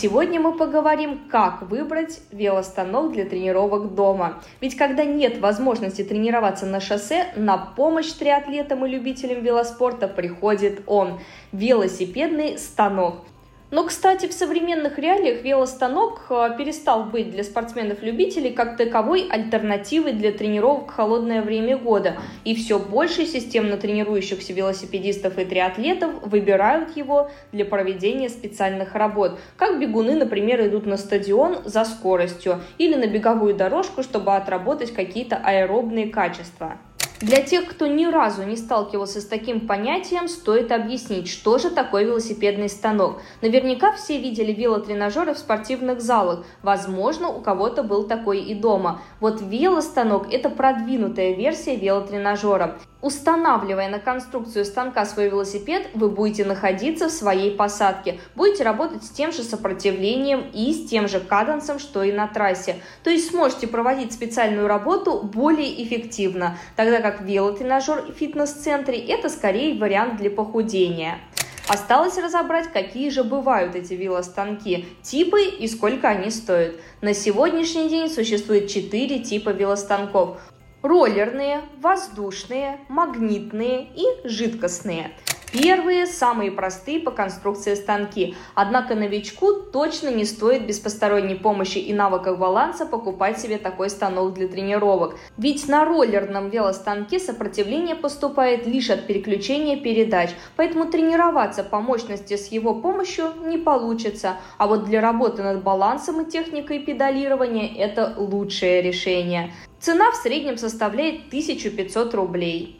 сегодня мы поговорим, как выбрать велостанок для тренировок дома. Ведь когда нет возможности тренироваться на шоссе, на помощь триатлетам и любителям велоспорта приходит он – велосипедный станок. Но, кстати, в современных реалиях велостанок э, перестал быть для спортсменов-любителей как таковой альтернативой для тренировок в холодное время года, и все больше системно тренирующихся велосипедистов и триатлетов выбирают его для проведения специальных работ, как бегуны, например, идут на стадион за скоростью или на беговую дорожку, чтобы отработать какие-то аэробные качества. Для тех, кто ни разу не сталкивался с таким понятием, стоит объяснить, что же такое велосипедный станок. Наверняка все видели велотренажеры в спортивных залах. Возможно, у кого-то был такой и дома. Вот велостанок – это продвинутая версия велотренажера. Устанавливая на конструкцию станка свой велосипед, вы будете находиться в своей посадке, будете работать с тем же сопротивлением и с тем же кадансом, что и на трассе. То есть сможете проводить специальную работу более эффективно, тогда как велотренажер в фитнес-центре – это скорее вариант для похудения. Осталось разобрать, какие же бывают эти велостанки, типы и сколько они стоят. На сегодняшний день существует 4 типа велостанков роллерные, воздушные, магнитные и жидкостные. Первые самые простые по конструкции станки, однако новичку точно не стоит без посторонней помощи и навыков баланса покупать себе такой станок для тренировок. Ведь на роллерном велостанке сопротивление поступает лишь от переключения передач, поэтому тренироваться по мощности с его помощью не получится. А вот для работы над балансом и техникой педалирования это лучшее решение. Цена в среднем составляет 1500 рублей.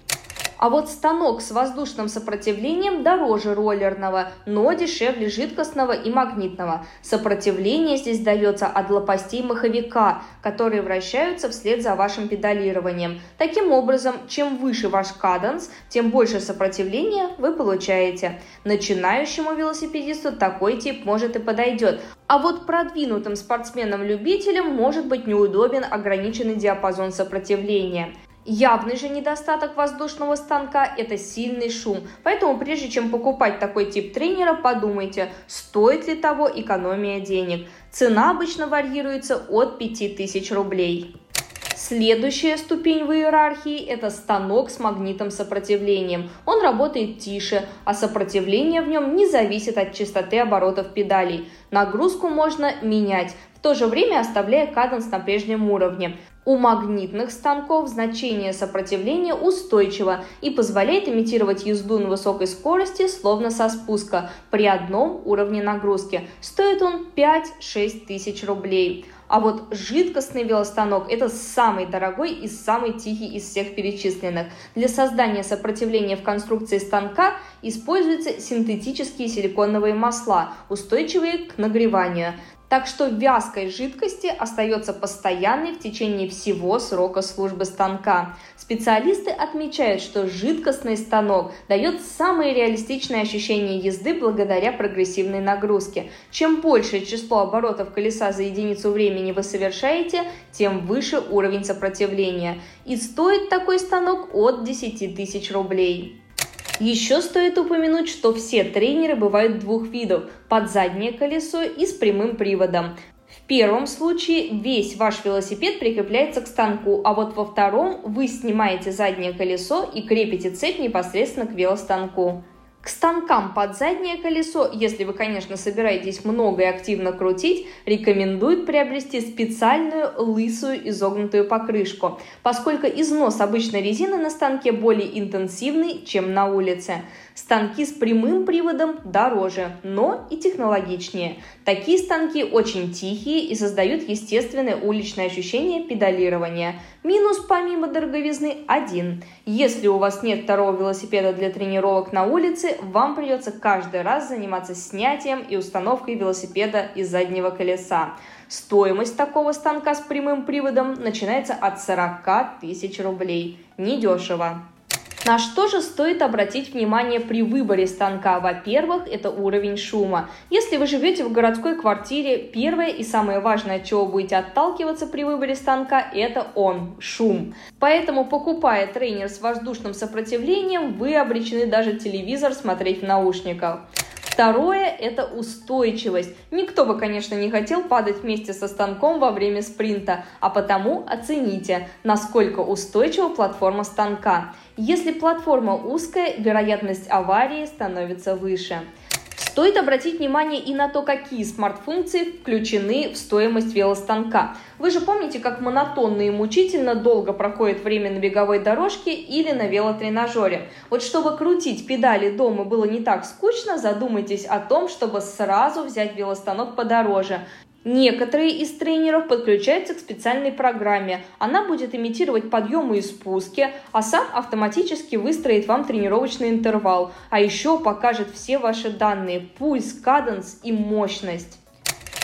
А вот станок с воздушным сопротивлением дороже роллерного, но дешевле жидкостного и магнитного. Сопротивление здесь дается от лопастей маховика, которые вращаются вслед за вашим педалированием. Таким образом, чем выше ваш каденс, тем больше сопротивления вы получаете. Начинающему велосипедисту такой тип может и подойдет, а вот продвинутым спортсменам-любителям может быть неудобен ограниченный диапазон сопротивления. Явный же недостаток воздушного станка – это сильный шум. Поэтому прежде чем покупать такой тип тренера, подумайте, стоит ли того экономия денег. Цена обычно варьируется от 5000 рублей. Следующая ступень в иерархии – это станок с магнитом сопротивлением. Он работает тише, а сопротивление в нем не зависит от частоты оборотов педалей. Нагрузку можно менять, в то же время оставляя каденс на прежнем уровне. У магнитных станков значение сопротивления устойчиво и позволяет имитировать езду на высокой скорости, словно со спуска, при одном уровне нагрузки. Стоит он 5-6 тысяч рублей. А вот жидкостный велостанок – это самый дорогой и самый тихий из всех перечисленных. Для создания сопротивления в конструкции станка используются синтетические силиконовые масла, устойчивые к нагреванию. Так что вязкой жидкости остается постоянной в течение всего срока службы станка. Специалисты отмечают, что жидкостный станок дает самые реалистичные ощущения езды благодаря прогрессивной нагрузке. Чем большее число оборотов колеса за единицу времени вы совершаете, тем выше уровень сопротивления. И стоит такой станок от 10 тысяч рублей. Еще стоит упомянуть, что все тренеры бывают двух видов – под заднее колесо и с прямым приводом. В первом случае весь ваш велосипед прикрепляется к станку, а вот во втором вы снимаете заднее колесо и крепите цепь непосредственно к велостанку. К станкам под заднее колесо, если вы, конечно, собираетесь много и активно крутить, рекомендуют приобрести специальную лысую изогнутую покрышку, поскольку износ обычной резины на станке более интенсивный, чем на улице. Станки с прямым приводом дороже, но и технологичнее. Такие станки очень тихие и создают естественное уличное ощущение педалирования. Минус помимо дороговизны один. Если у вас нет второго велосипеда для тренировок на улице, вам придется каждый раз заниматься снятием и установкой велосипеда из заднего колеса. Стоимость такого станка с прямым приводом начинается от 40 тысяч рублей. Недешево. На что же стоит обратить внимание при выборе станка? Во-первых, это уровень шума. Если вы живете в городской квартире, первое и самое важное, от чего будете отталкиваться при выборе станка, это он, шум. Поэтому, покупая тренер с воздушным сопротивлением, вы обречены даже телевизор смотреть в наушниках. Второе – это устойчивость. Никто бы, конечно, не хотел падать вместе со станком во время спринта, а потому оцените, насколько устойчива платформа станка. Если платформа узкая, вероятность аварии становится выше. Стоит обратить внимание и на то, какие смарт-функции включены в стоимость велостанка. Вы же помните, как монотонно и мучительно долго проходит время на беговой дорожке или на велотренажере. Вот чтобы крутить педали дома было не так скучно, задумайтесь о том, чтобы сразу взять велостанок подороже. Некоторые из тренеров подключаются к специальной программе. Она будет имитировать подъемы и спуски, а сам автоматически выстроит вам тренировочный интервал. А еще покажет все ваши данные – пульс, каденс и мощность.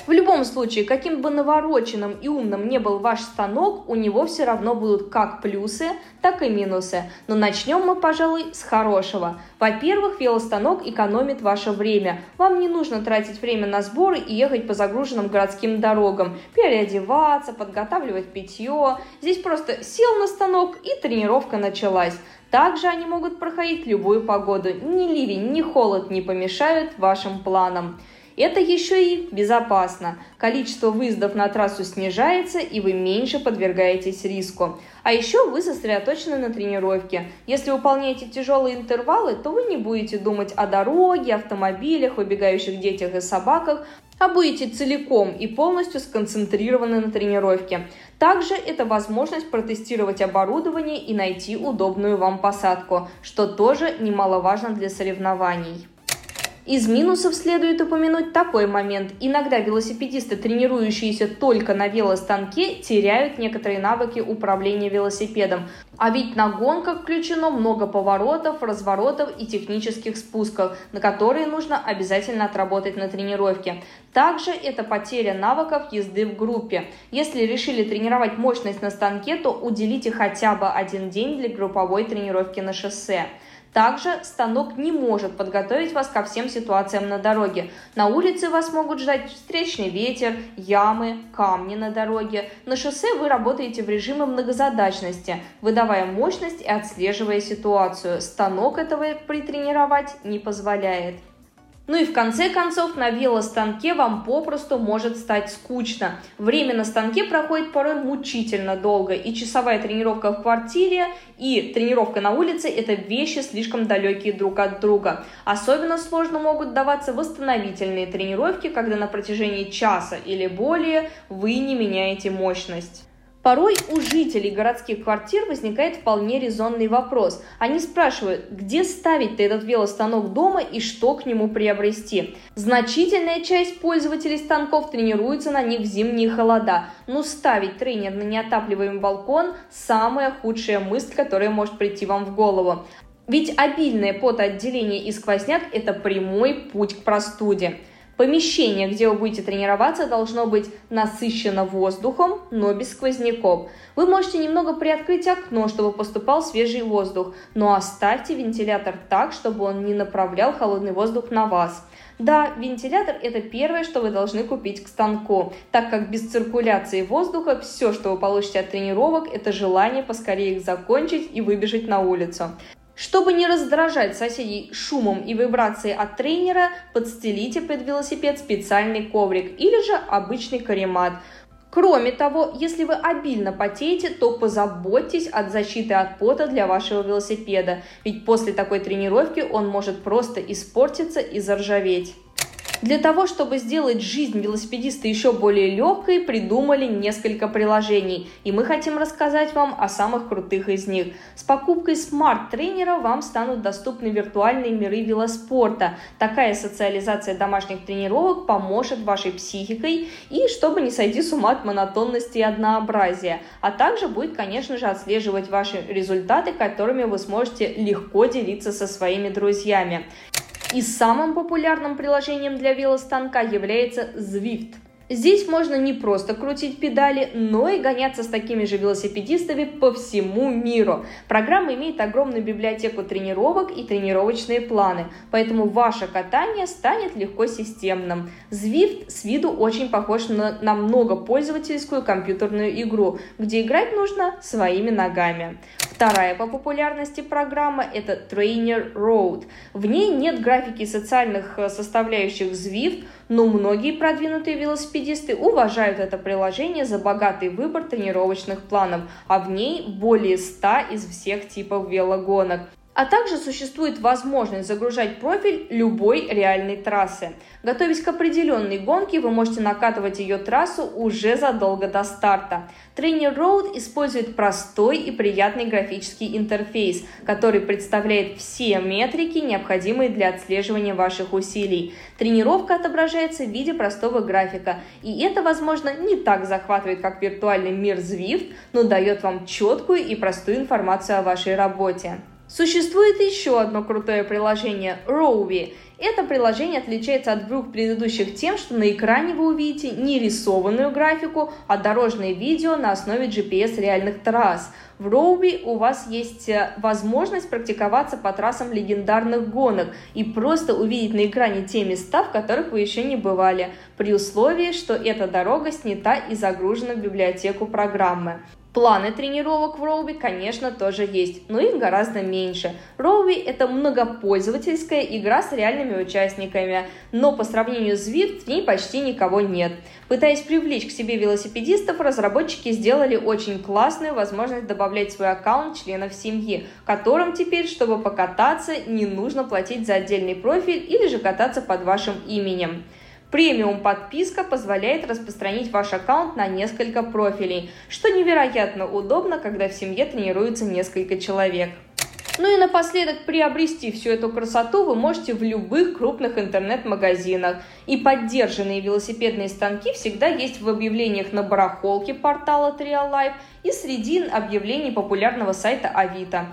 В любом случае, каким бы навороченным и умным не был ваш станок, у него все равно будут как плюсы, так и минусы. Но начнем мы, пожалуй, с хорошего. Во-первых, велостанок экономит ваше время. Вам не нужно тратить время на сборы и ехать по загруженным городским дорогам, переодеваться, подготавливать питье. Здесь просто сел на станок и тренировка началась. Также они могут проходить любую погоду. Ни ливень, ни холод не помешают вашим планам. Это еще и безопасно. Количество выездов на трассу снижается, и вы меньше подвергаетесь риску. А еще вы сосредоточены на тренировке. Если выполняете тяжелые интервалы, то вы не будете думать о дороге, автомобилях, выбегающих детях и собаках, а будете целиком и полностью сконцентрированы на тренировке. Также это возможность протестировать оборудование и найти удобную вам посадку, что тоже немаловажно для соревнований. Из минусов следует упомянуть такой момент. Иногда велосипедисты, тренирующиеся только на велостанке, теряют некоторые навыки управления велосипедом. А ведь на гонках включено много поворотов, разворотов и технических спусков, на которые нужно обязательно отработать на тренировке. Также это потеря навыков езды в группе. Если решили тренировать мощность на станке, то уделите хотя бы один день для групповой тренировки на шоссе. Также станок не может подготовить вас ко всем ситуациям на дороге. На улице вас могут ждать встречный ветер, ямы, камни на дороге. На шоссе вы работаете в режиме многозадачности, выдавая мощность и отслеживая ситуацию. Станок этого притренировать не позволяет. Ну и в конце концов на велостанке вам попросту может стать скучно. Время на станке проходит порой мучительно долго, и часовая тренировка в квартире и тренировка на улице – это вещи слишком далекие друг от друга. Особенно сложно могут даваться восстановительные тренировки, когда на протяжении часа или более вы не меняете мощность. Порой у жителей городских квартир возникает вполне резонный вопрос. Они спрашивают, где ставить-то этот велостанок дома и что к нему приобрести. Значительная часть пользователей станков тренируется на них в зимние холода, но ставить тренер на неотапливаемый балкон – самая худшая мысль, которая может прийти вам в голову. Ведь обильное потоотделение и сквозняк – это прямой путь к простуде. Помещение, где вы будете тренироваться, должно быть насыщено воздухом, но без сквозняков. Вы можете немного приоткрыть окно, чтобы поступал свежий воздух, но оставьте вентилятор так, чтобы он не направлял холодный воздух на вас. Да, вентилятор – это первое, что вы должны купить к станку, так как без циркуляции воздуха все, что вы получите от тренировок, это желание поскорее их закончить и выбежать на улицу. Чтобы не раздражать соседей шумом и вибрацией от тренера, подстелите под велосипед специальный коврик или же обычный каремат. Кроме того, если вы обильно потеете, то позаботьтесь от защиты от пота для вашего велосипеда, ведь после такой тренировки он может просто испортиться и заржаветь. Для того, чтобы сделать жизнь велосипедиста еще более легкой, придумали несколько приложений, и мы хотим рассказать вам о самых крутых из них. С покупкой смарт-тренера вам станут доступны виртуальные миры велоспорта. Такая социализация домашних тренировок поможет вашей психикой и чтобы не сойти с ума от монотонности и однообразия, а также будет, конечно же, отслеживать ваши результаты, которыми вы сможете легко делиться со своими друзьями. И самым популярным приложением для велостанка является Zwift. Здесь можно не просто крутить педали, но и гоняться с такими же велосипедистами по всему миру. Программа имеет огромную библиотеку тренировок и тренировочные планы, поэтому ваше катание станет легко системным. Zwift с виду очень похож на, на многопользовательскую компьютерную игру, где играть нужно своими ногами. Вторая по популярности программа – это Trainer Road. В ней нет графики социальных э, составляющих Zwift, но многие продвинутые велосипедисты уважают это приложение за богатый выбор тренировочных планов, а в ней более 100 из всех типов велогонок. А также существует возможность загружать профиль любой реальной трассы. Готовясь к определенной гонке, вы можете накатывать ее трассу уже задолго до старта. Trainer Road использует простой и приятный графический интерфейс, который представляет все метрики, необходимые для отслеживания ваших усилий. Тренировка отображается в виде простого графика, и это, возможно, не так захватывает, как виртуальный мир Zwift, но дает вам четкую и простую информацию о вашей работе. Существует еще одно крутое приложение – Rovi. Это приложение отличается от двух предыдущих тем, что на экране вы увидите не рисованную графику, а дорожное видео на основе GPS реальных трасс. В Роуби у вас есть э, возможность практиковаться по трассам легендарных гонок и просто увидеть на экране те места, в которых вы еще не бывали, при условии, что эта дорога снята и загружена в библиотеку программы. Планы тренировок в Роуби, конечно, тоже есть, но их гораздо меньше. Роуби – это многопользовательская игра с реальными участниками, но по сравнению с Zwift в ней почти никого нет. Пытаясь привлечь к себе велосипедистов, разработчики сделали очень классную возможность добавлять в свой аккаунт членов семьи, которым теперь, чтобы покататься, не нужно платить за отдельный профиль или же кататься под вашим именем. Премиум подписка позволяет распространить ваш аккаунт на несколько профилей, что невероятно удобно, когда в семье тренируется несколько человек. Ну и напоследок приобрести всю эту красоту вы можете в любых крупных интернет-магазинах. И поддержанные велосипедные станки всегда есть в объявлениях на барахолке портала Trial Life и среди объявлений популярного сайта Авито.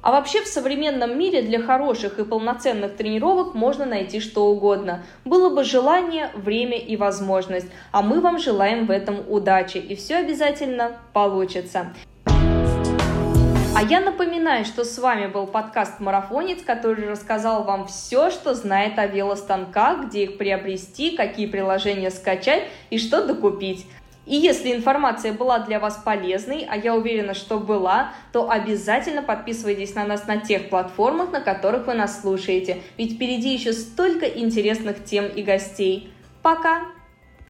А вообще в современном мире для хороших и полноценных тренировок можно найти что угодно. Было бы желание, время и возможность. А мы вам желаем в этом удачи. И все обязательно получится. А я напоминаю, что с вами был подкаст «Марафонец», который рассказал вам все, что знает о велостанках, где их приобрести, какие приложения скачать и что докупить. И если информация была для вас полезной, а я уверена, что была, то обязательно подписывайтесь на нас на тех платформах, на которых вы нас слушаете, ведь впереди еще столько интересных тем и гостей. Пока!